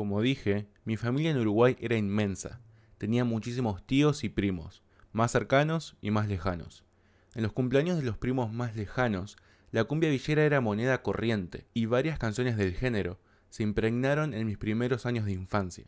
Como dije, mi familia en Uruguay era inmensa. Tenía muchísimos tíos y primos, más cercanos y más lejanos. En los cumpleaños de los primos más lejanos, la cumbia villera era moneda corriente y varias canciones del género se impregnaron en mis primeros años de infancia.